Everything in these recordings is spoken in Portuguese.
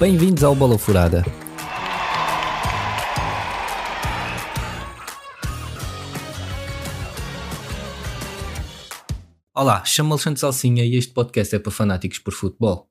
Bem-vindos ao Bola Furada. Olá, chamo-me Alexandre Salsinha e este podcast é para fanáticos por futebol.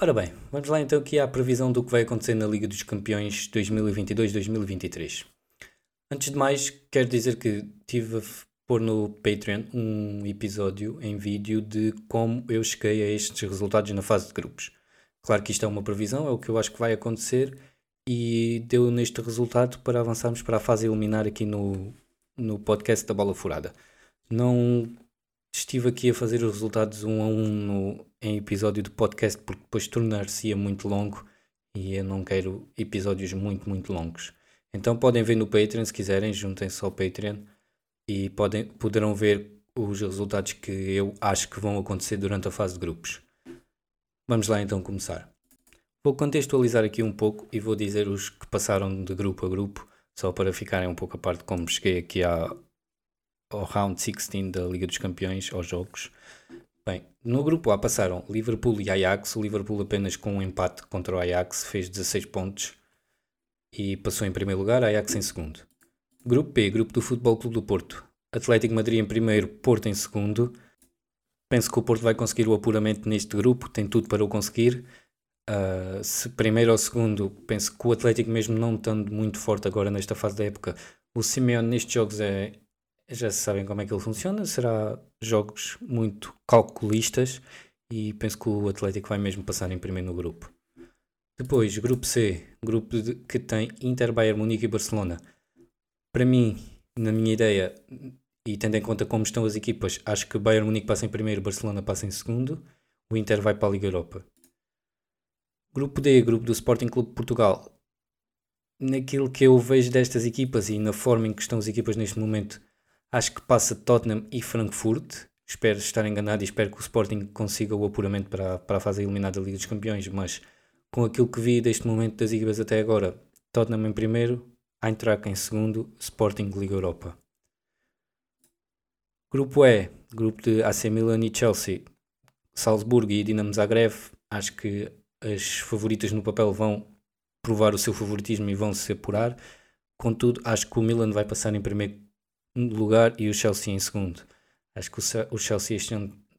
Ora bem, vamos lá então aqui à previsão do que vai acontecer na Liga dos Campeões 2022-2023. Antes de mais, quero dizer que tive pôr no Patreon um episódio em vídeo de como eu cheguei a estes resultados na fase de grupos. Claro que isto é uma previsão, é o que eu acho que vai acontecer e deu neste resultado para avançarmos para a fase eliminar aqui no, no podcast da Bola Furada. Não estive aqui a fazer os resultados um a um no, em episódio de podcast porque depois tornar-se-ia muito longo e eu não quero episódios muito, muito longos. Então podem ver no Patreon se quiserem, juntem-se ao Patreon e podem, poderão ver os resultados que eu acho que vão acontecer durante a fase de grupos. Vamos lá então começar. Vou contextualizar aqui um pouco e vou dizer os que passaram de grupo a grupo, só para ficarem um pouco a parte de como cheguei aqui à, ao round 16 da Liga dos Campeões, aos jogos. Bem, no grupo A passaram Liverpool e Ajax. O Liverpool apenas com um empate contra o Ajax fez 16 pontos e passou em primeiro lugar, Ajax em segundo. Grupo B, grupo do Futebol Clube do Porto. Atlético Madrid em primeiro, Porto em segundo. Penso que o Porto vai conseguir o apuramento neste grupo, tem tudo para o conseguir. Uh, se primeiro ou segundo, penso que o Atlético, mesmo não estando muito forte agora nesta fase da época, o Simeone nestes jogos é, já sabem como é que ele funciona, será jogos muito calculistas e penso que o Atlético vai mesmo passar em primeiro no grupo. Depois, grupo C, grupo de, que tem Inter, Bayern Munique e Barcelona. Para mim, na minha ideia, e tendo em conta como estão as equipas, acho que Bayern Munique passa em primeiro, Barcelona passa em segundo, o Inter vai para a Liga Europa. Grupo D, grupo do Sporting Clube de Portugal. Naquilo que eu vejo destas equipas e na forma em que estão as equipas neste momento, Acho que passa Tottenham e Frankfurt. Espero estar enganado e espero que o Sporting consiga o apuramento para, para a fase eliminada da Liga dos Campeões, mas com aquilo que vi deste momento das equipas até agora, Tottenham em primeiro, Eintracht em segundo, Sporting Liga Europa. Grupo E, grupo de AC Milan e Chelsea, Salzburgo e Dinamo Zagreb, acho que as favoritas no papel vão provar o seu favoritismo e vão se apurar. Contudo, acho que o Milan vai passar em primeiro lugar e o Chelsea em segundo. Acho que o Chelsea este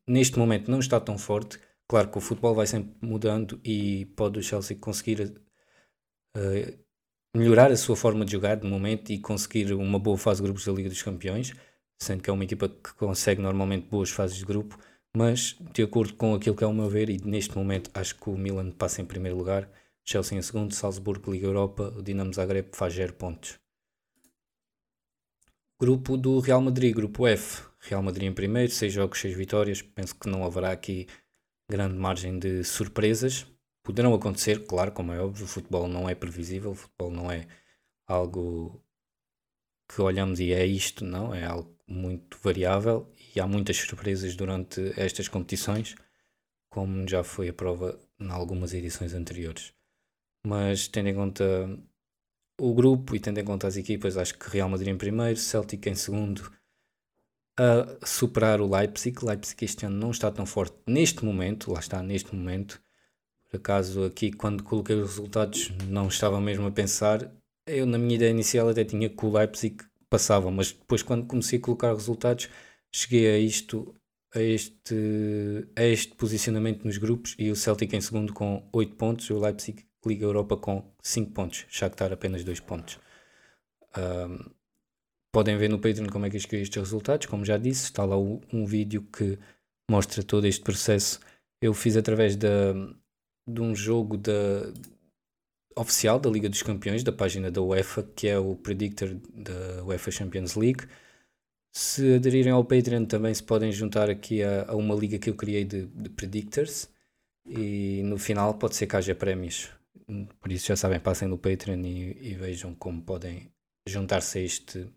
neste momento não está tão forte. Claro que o futebol vai sempre mudando e pode o Chelsea conseguir uh, melhorar a sua forma de jogar de momento e conseguir uma boa fase de grupos da Liga dos Campeões, sendo que é uma equipa que consegue normalmente boas fases de grupo, mas de acordo com aquilo que é o meu ver, e neste momento acho que o Milan passa em primeiro lugar, Chelsea em segundo, Salzburgo Liga Europa, o Dinamo Zagreb faz 0 pontos. Grupo do Real Madrid, grupo F. Real Madrid em primeiro, 6 jogos, 6 vitórias. Penso que não haverá aqui grande margem de surpresas. Poderão acontecer, claro, como é óbvio, o futebol não é previsível, o futebol não é algo que olhamos e é isto, não, é algo muito variável e há muitas surpresas durante estas competições, como já foi a prova em algumas edições anteriores. Mas tendo em conta o grupo e tendo em conta as equipas, acho que Real Madrid em primeiro, Celtic em segundo, a superar o Leipzig. Leipzig este ano não está tão forte neste momento, lá está, neste momento. Por acaso, aqui quando coloquei os resultados, não estava mesmo a pensar. Eu, na minha ideia inicial, até tinha que o Leipzig passava, mas depois, quando comecei a colocar resultados, cheguei a isto. A este, a este posicionamento nos grupos e o Celtic em segundo com 8 pontos, o Leipzig Liga Europa com 5 pontos, Shakhtar apenas 2 pontos. Um, podem ver no Patreon como é que eu escolhi estes resultados, como já disse, está lá um vídeo que mostra todo este processo. Eu fiz através da, de um jogo da, oficial da Liga dos Campeões, da página da UEFA, que é o Predictor da UEFA Champions League. Se aderirem ao Patreon também se podem juntar aqui a, a uma liga que eu criei de, de Predictors e no final pode ser que haja prémios por isso já sabem, passem no Patreon e, e vejam como podem juntar-se a este,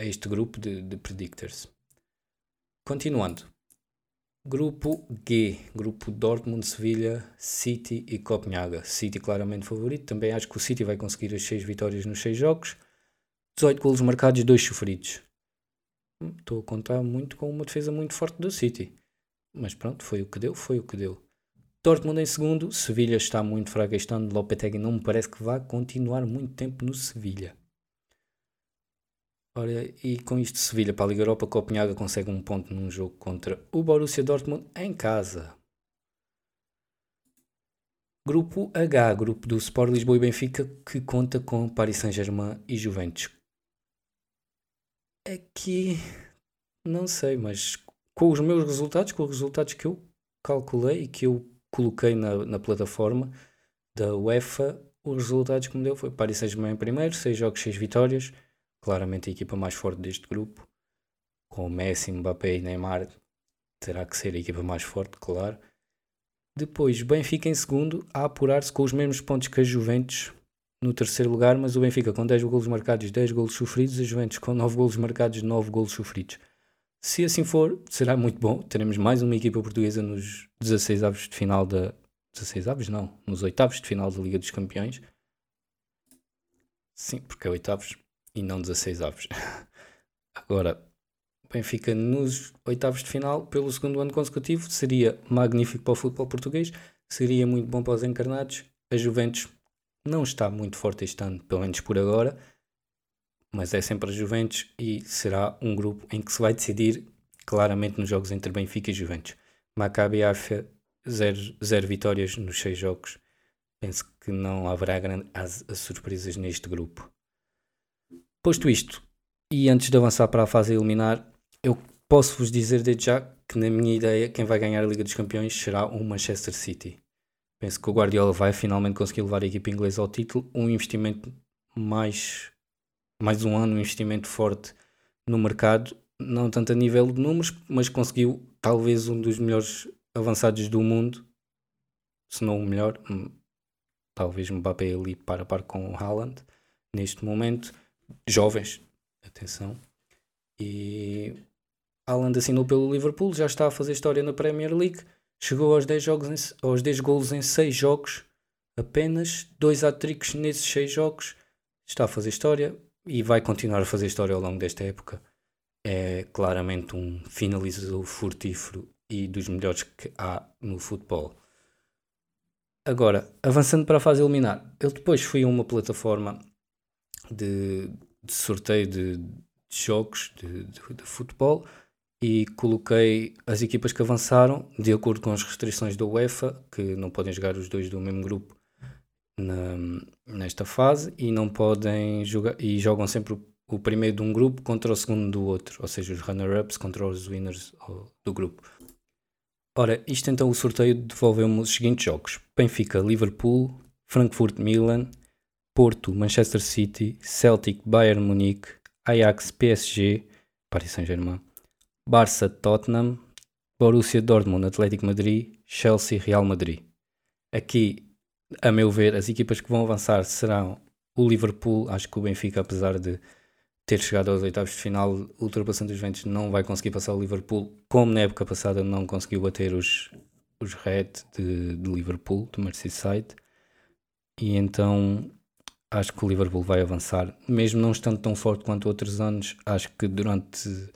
a este grupo de, de predictors. Continuando. Grupo G, grupo Dortmund, Sevilha, City e Copenhaga. City claramente favorito, também acho que o City vai conseguir as 6 vitórias nos 6 jogos. 18 golos marcados, 2 sofridos. estou a contar muito com uma defesa muito forte do City. Mas pronto, foi o que deu, foi o que deu. Dortmund em segundo, Sevilha está muito fraco este ano, Lopetegui não me parece que vá continuar muito tempo no Sevilha. Ora, e com isto Sevilha para a Liga Europa, Copenhaga consegue um ponto num jogo contra o Borussia Dortmund em casa. Grupo H, grupo do Sport Lisboa e Benfica, que conta com Paris Saint-Germain e Juventus. Aqui, não sei, mas com os meus resultados, com os resultados que eu calculei e que eu coloquei na, na plataforma da UEFA, os resultados que me deu foi Paris Saint-Germain em primeiro, 6 jogos, 6 vitórias, claramente a equipa mais forte deste grupo, com Messi, Mbappé e Neymar, terá que ser a equipa mais forte, claro. Depois, Benfica em segundo, a apurar-se com os mesmos pontos que a Juventus no terceiro lugar, mas o Benfica com 10 golos marcados, 10 golos sofridos, a Juventus com 9 golos marcados, 9 golos sofridos. Se assim for, será muito bom. Teremos mais uma equipa portuguesa nos 16 avos de final da. 16 avos? Não, nos oitavos de final da Liga dos Campeões. Sim, porque é oitavos e não 16 avos. Agora, Benfica nos oitavos de final, pelo segundo ano consecutivo, seria magnífico para o futebol português, seria muito bom para os encarnados. A Juventus não está muito forte este ano, pelo menos por agora mas é sempre a Juventus e será um grupo em que se vai decidir claramente nos jogos entre Benfica e Juventus. Maccabi Haifa, zero, zero vitórias nos seis jogos. Penso que não haverá grandes surpresas neste grupo. Posto isto, e antes de avançar para a fase a eliminar, eu posso vos dizer desde já que, na minha ideia, quem vai ganhar a Liga dos Campeões será o Manchester City. Penso que o Guardiola vai finalmente conseguir levar a equipa inglesa ao título, um investimento mais mais um ano, um investimento forte no mercado, não tanto a nível de números, mas conseguiu talvez um dos melhores avançados do mundo, se não o melhor, hum, talvez Mbappé ali para par com o Haaland, neste momento, jovens, atenção, e Haaland assinou pelo Liverpool, já está a fazer história na Premier League, chegou aos 10, jogos em, aos 10 golos em 6 jogos, apenas, dois hat-tricks nesses 6 jogos, está a fazer história, e vai continuar a fazer história ao longo desta época. É claramente um finalizador furtífero e dos melhores que há no futebol. Agora, avançando para a fase eliminar, eu depois fui a uma plataforma de, de sorteio de, de jogos de, de, futebol e coloquei as equipas que avançaram de acordo com as restrições da UEFA, que não podem jogar os dois do mesmo grupo na, nesta fase e não podem jogar e jogam sempre o, o, primeiro de um grupo contra o segundo do outro, ou seja, os runner-ups contra os winners do grupo. Ora, isto então o sorteio devolveu-me os seguintes jogos: Benfica, Liverpool, Frankfurt, Milan, Porto, Manchester City, Celtic, Bayern Munique, Ajax, PSG, Paris Saint-Germain, Barça, Tottenham, Borussia Dortmund, Atlético Madrid, Chelsea, Real Madrid. Aqui a meu ver, as equipas que vão avançar serão o Liverpool. Acho que o Benfica, apesar de ter chegado aos oitavos de final, ultrapassando os Juventus, não vai conseguir passar o Liverpool, como na época passada não conseguiu bater os, os Red de, de Liverpool, do Merseyside. E então acho que o Liverpool vai avançar, mesmo não estando tão forte quanto outros anos. Acho que durante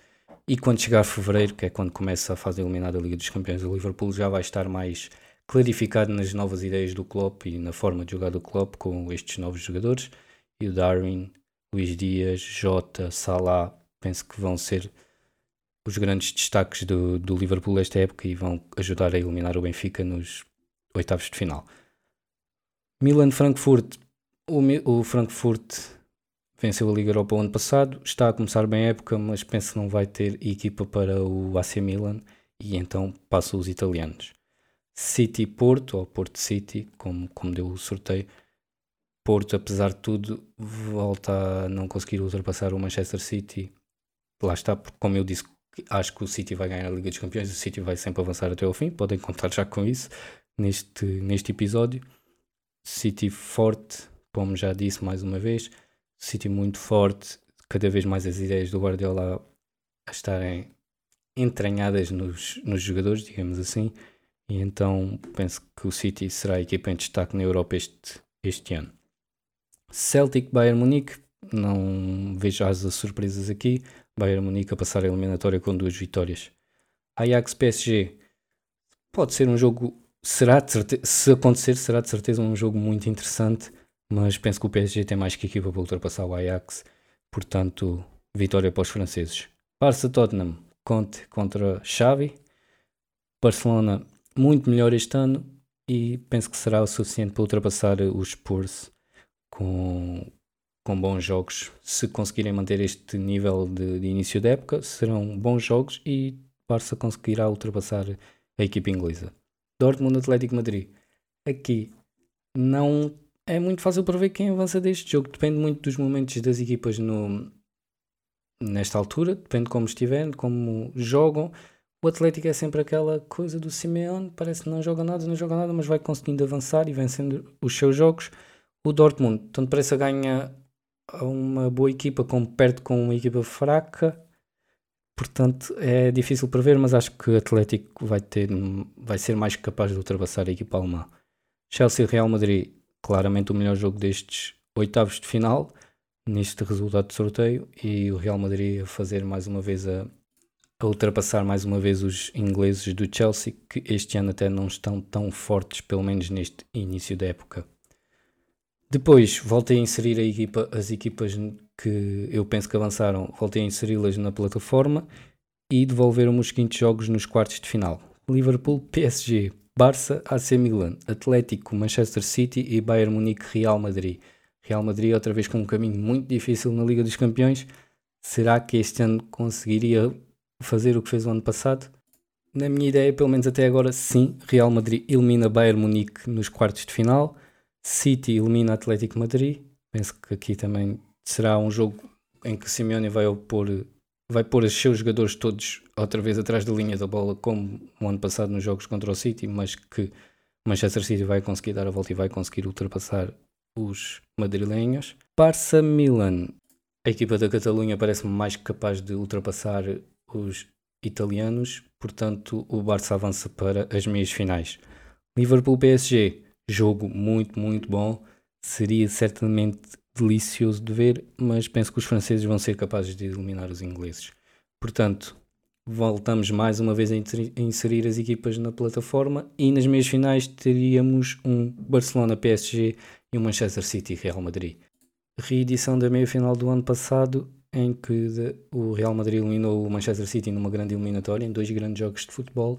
e quando chegar fevereiro, que é quando começa a fase eliminada da Liga dos Campeões, o Liverpool já vai estar mais clarificado nas novas ideias do Klopp e na forma de jogar do Klopp com estes novos jogadores. E o Darwin, Luís Dias, Jota, Salah, penso que vão ser os grandes destaques do, do Liverpool esta época e vão ajudar a eliminar o Benfica nos oitavos de final. Milan-Frankfurt, o, o Frankfurt venceu a Liga Europa o ano passado, está a começar bem a época, mas penso que não vai ter equipa para o AC Milan e então passa os italianos. City Porto, ou Porto City, como, como deu o sorteio. Porto, apesar de tudo, volta a não conseguir ultrapassar o Manchester City. Lá está, porque, como eu disse, acho que o City vai ganhar a Liga dos Campeões, o City vai sempre avançar até ao fim. Podem contar já com isso neste, neste episódio. City forte, como já disse mais uma vez, City muito forte, cada vez mais as ideias do Guardiola a estarem entranhadas nos, nos jogadores, digamos assim. E então penso que o City será a equipa em destaque na Europa este, este ano. Celtic Bayern Munique, não vejo as surpresas aqui. Bayern Munique a passar a eliminatória com duas vitórias. Ajax PSG pode ser um jogo, será se acontecer, será de certeza um jogo muito interessante, mas penso que o PSG tem mais que equipa para ultrapassar o Ajax, portanto, vitória para os franceses. Barça Tottenham, Conte contra Xavi. Barcelona muito melhor este ano e penso que será o suficiente para ultrapassar os Spurs com, com bons jogos. Se conseguirem manter este nível de, de início da época, serão bons jogos e Barça conseguirá ultrapassar a equipe inglesa. Dortmund Atlético Madrid. Aqui não é muito fácil para ver quem avança deste jogo. Depende muito dos momentos das equipas no, nesta altura, depende de como estiverem, como jogam. O Atlético é sempre aquela coisa do Simeone, parece que não joga nada, não joga nada, mas vai conseguindo avançar e vencendo os seus jogos. O Dortmund, tanto parece ganha uma boa equipa como perto com uma equipa fraca. Portanto, é difícil prever, mas acho que o Atlético vai, ter, vai ser mais capaz de ultrapassar a equipa alemã. Chelsea Real Madrid, claramente o melhor jogo destes oitavos de final, neste resultado de sorteio, e o Real Madrid a fazer mais uma vez a, a ultrapassar mais uma vez os ingleses do Chelsea, que este ano até não estão tão fortes, pelo menos neste início da época. Depois voltei a inserir a equipa, as equipas que eu penso que avançaram, voltei a inseri-las na plataforma e devolveram-me os seguintes jogos nos quartos de final: Liverpool, PSG, Barça, AC Milan, Atlético, Manchester City e Bayern Munique, Real Madrid. Real Madrid outra vez com um caminho muito difícil na Liga dos Campeões. Será que este ano conseguiria fazer o que fez o ano passado? Na minha ideia, pelo menos até agora, sim. Real Madrid elimina Bayern Munique nos quartos de final. City elimina Atlético Madrid. Penso que aqui também será um jogo em que Simeone vai opor, vai pôr os seus jogadores todos outra vez atrás da linha da bola, como o ano passado nos jogos contra o City, mas que Manchester City vai conseguir dar a volta e vai conseguir ultrapassar os madrilenhos. Barça Milan. A equipa da Catalunha parece-me mais capaz de ultrapassar os italianos, portanto o Barça avança para as meias finais. Liverpool PSG, jogo muito, muito bom. Seria certamente delicioso de ver, mas penso que os franceses vão ser capazes de eliminar os ingleses. Portanto, voltamos mais uma vez a inserir as equipas na plataforma e nas meias finais teríamos um Barcelona-PSG e um Manchester City-Real Madrid. Reedição da meia final do ano passado em que o Real Madrid eliminou o Manchester City numa grande eliminatória, em dois grandes jogos de futebol,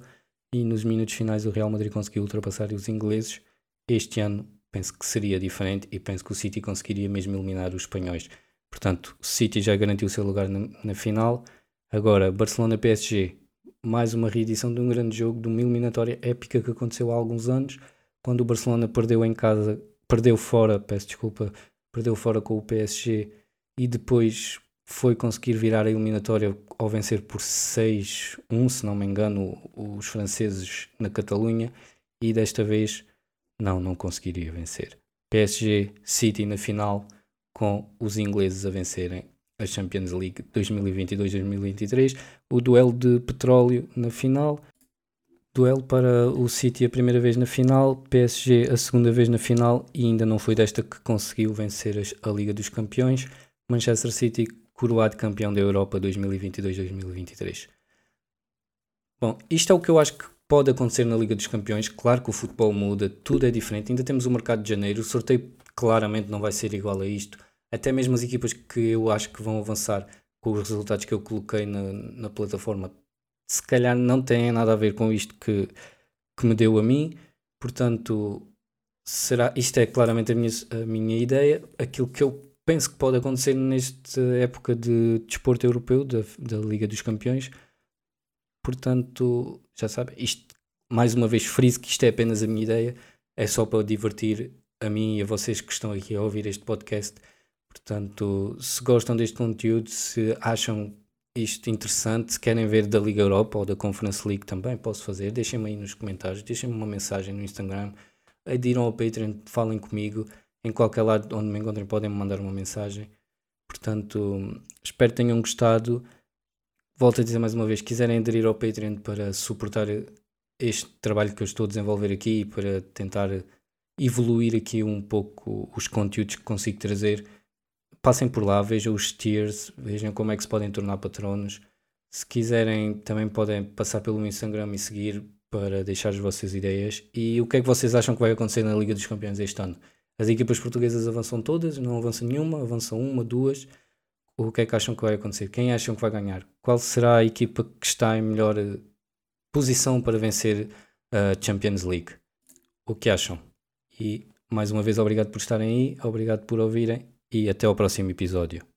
e nos minutos finais o Real Madrid conseguiu ultrapassar os ingleses. Este ano penso que seria diferente e penso que o City conseguiria mesmo eliminar os espanhóis. Portanto, o City já garantiu o seu lugar na, na final. Agora, Barcelona-PSG, mais uma reedição de um grande jogo, de uma eliminatória épica que aconteceu há alguns anos, quando o Barcelona perdeu em casa, perdeu fora, peço desculpa, perdeu fora com o PSG e depois foi conseguir virar a eliminatória ao vencer por 6-1, se não me engano, os franceses na Catalunha e desta vez não, não conseguiria vencer. PSG City na final com os ingleses a vencerem a Champions League 2022-2023, o duelo de petróleo na final, duelo para o City a primeira vez na final, PSG a segunda vez na final e ainda não foi desta que conseguiu vencer a Liga dos Campeões, Manchester City coroado campeão da Europa 2022-2023. Bom, isto é o que eu acho que pode acontecer na Liga dos Campeões. Claro que o futebol muda, tudo é diferente. Ainda temos o mercado de janeiro. O sorteio claramente não vai ser igual a isto. Até mesmo as equipas que eu acho que vão avançar com os resultados que eu coloquei na, na plataforma, se calhar não têm nada a ver com isto que, que me deu a mim. Portanto, será isto é claramente a minha, a minha ideia. Aquilo que eu penso que pode acontecer nesta época de desporto europeu, da, da Liga dos Campeões. Portanto, já sabe, isto, mais uma vez, friso que isto é apenas a minha ideia, é só para divertir a mim e a vocês que estão aqui a ouvir este podcast. Portanto, se gostam deste conteúdo, se acham isto interessante, se querem ver da Liga Europa ou da Conference League também, posso fazer. Deixem-me aí nos comentários, deixem-me uma mensagem no Instagram, adiram ao Patreon, falem comigo em qualquer lado onde me encontrem podem me mandar uma mensagem. Portanto, espero que tenham gostado. Volto a dizer mais uma vez, quiserem aderir ao Patreon para suportar este trabalho que eu estou a desenvolver aqui e para tentar evoluir aqui um pouco os conteúdos que consigo trazer, passem por lá, vejam os tiers, vejam como é que se podem tornar patronos. Se quiserem, também podem passar pelo Instagram e seguir para deixar as vossas ideias. E o que é que vocês acham que vai acontecer na Liga dos Campeões este ano? As equipas portuguesas avançam todas, não avança nenhuma, avançam uma, duas. O que é que acham que vai acontecer? Quem acham que vai ganhar? Qual será a equipa que está em melhor eh, posição para vencer a Champions League? O que acham? E mais uma vez, obrigado por estarem aí, obrigado por ouvirem e até ao próximo episódio.